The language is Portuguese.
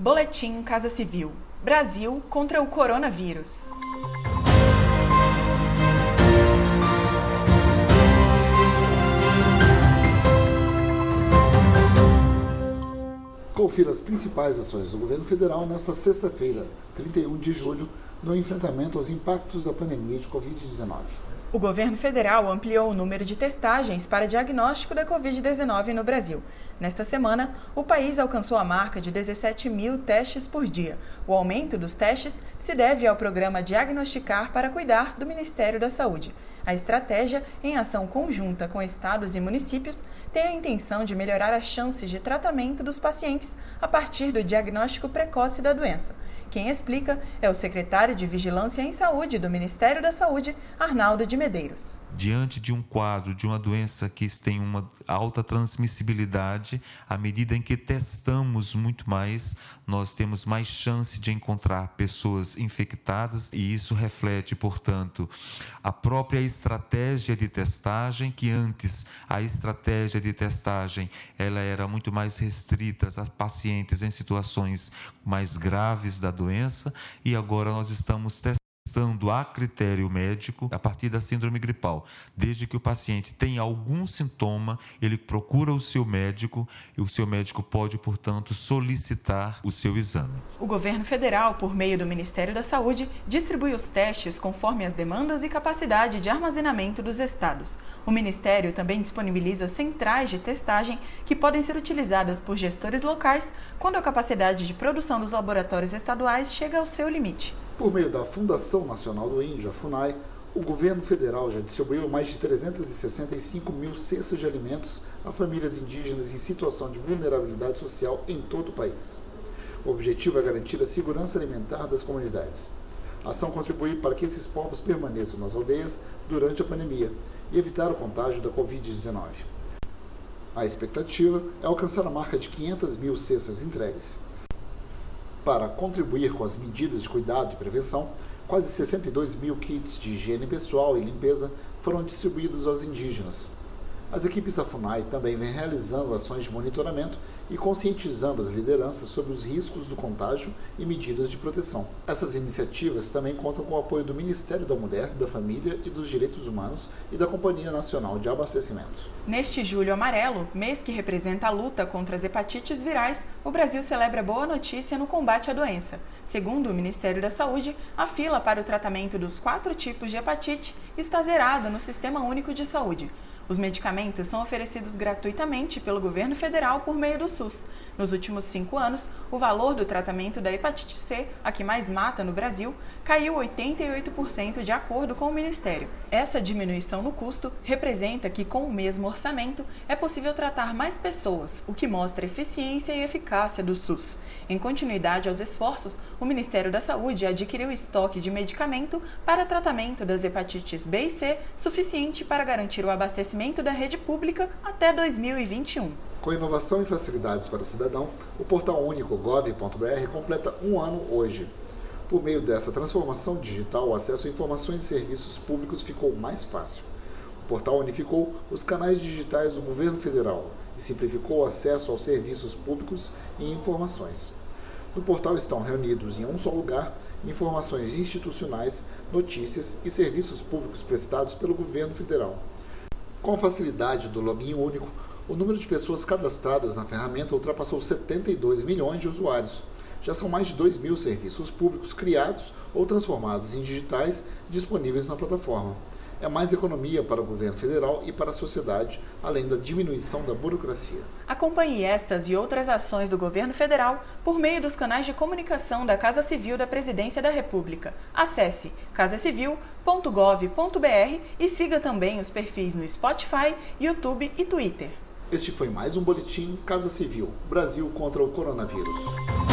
Boletim Casa Civil: Brasil contra o coronavírus. Confira as principais ações do governo federal nesta sexta-feira, 31 de julho, no enfrentamento aos impactos da pandemia de Covid-19. O governo federal ampliou o número de testagens para diagnóstico da Covid-19 no Brasil. Nesta semana, o país alcançou a marca de 17 mil testes por dia. O aumento dos testes se deve ao programa Diagnosticar para Cuidar do Ministério da Saúde. A estratégia, em ação conjunta com estados e municípios, tem a intenção de melhorar as chances de tratamento dos pacientes a partir do diagnóstico precoce da doença. Quem explica é o secretário de Vigilância em Saúde do Ministério da Saúde, Arnaldo de Medeiros. Diante de um quadro de uma doença que tem uma alta transmissibilidade, à medida em que testamos muito mais, nós temos mais chance de encontrar pessoas infectadas e isso reflete, portanto, a própria estratégia de testagem, que antes a estratégia de testagem ela era muito mais restrita a pacientes em situações mais graves da doença e agora nós estamos testando testando a critério médico a partir da síndrome gripal. Desde que o paciente tem algum sintoma, ele procura o seu médico e o seu médico pode, portanto, solicitar o seu exame. O governo federal, por meio do Ministério da Saúde, distribui os testes conforme as demandas e capacidade de armazenamento dos estados. O ministério também disponibiliza centrais de testagem que podem ser utilizadas por gestores locais quando a capacidade de produção dos laboratórios estaduais chega ao seu limite. Por meio da Fundação Nacional do Índio, a FUNAI, o governo federal já distribuiu mais de 365 mil cestas de alimentos a famílias indígenas em situação de vulnerabilidade social em todo o país. O objetivo é garantir a segurança alimentar das comunidades. A ação contribui para que esses povos permaneçam nas aldeias durante a pandemia e evitar o contágio da Covid-19. A expectativa é alcançar a marca de 500 mil cestas entregues. Para contribuir com as medidas de cuidado e prevenção, quase 62 mil kits de higiene pessoal e limpeza foram distribuídos aos indígenas. As equipes da FUNAI também vêm realizando ações de monitoramento e conscientizando as lideranças sobre os riscos do contágio e medidas de proteção. Essas iniciativas também contam com o apoio do Ministério da Mulher, da Família e dos Direitos Humanos e da Companhia Nacional de Abastecimento. Neste Julho Amarelo, mês que representa a luta contra as hepatites virais, o Brasil celebra boa notícia no combate à doença. Segundo o Ministério da Saúde, a fila para o tratamento dos quatro tipos de hepatite está zerada no Sistema Único de Saúde. Os medicamentos são oferecidos gratuitamente pelo governo federal por meio do SUS. Nos últimos cinco anos, o valor do tratamento da hepatite C, a que mais mata no Brasil, caiu 88% de acordo com o Ministério. Essa diminuição no custo representa que, com o mesmo orçamento, é possível tratar mais pessoas, o que mostra a eficiência e eficácia do SUS. Em continuidade aos esforços, o Ministério da Saúde adquiriu estoque de medicamento para tratamento das hepatites B e C suficiente para garantir o abastecimento da rede pública até 2021. Com inovação e facilidades para o cidadão, o portal único gov.br completa um ano hoje. Por meio dessa transformação digital, o acesso a informações e serviços públicos ficou mais fácil. O portal unificou os canais digitais do governo federal e simplificou o acesso aos serviços públicos e informações. No portal estão reunidos em um só lugar informações institucionais, notícias e serviços públicos prestados pelo governo federal. Com a facilidade do login único, o número de pessoas cadastradas na ferramenta ultrapassou 72 milhões de usuários. Já são mais de 2 mil serviços públicos criados ou transformados em digitais disponíveis na plataforma. É mais economia para o governo federal e para a sociedade, além da diminuição da burocracia. Acompanhe estas e outras ações do governo federal por meio dos canais de comunicação da Casa Civil da Presidência da República. Acesse casacivil.gov.br e siga também os perfis no Spotify, YouTube e Twitter. Este foi mais um boletim Casa Civil Brasil contra o coronavírus.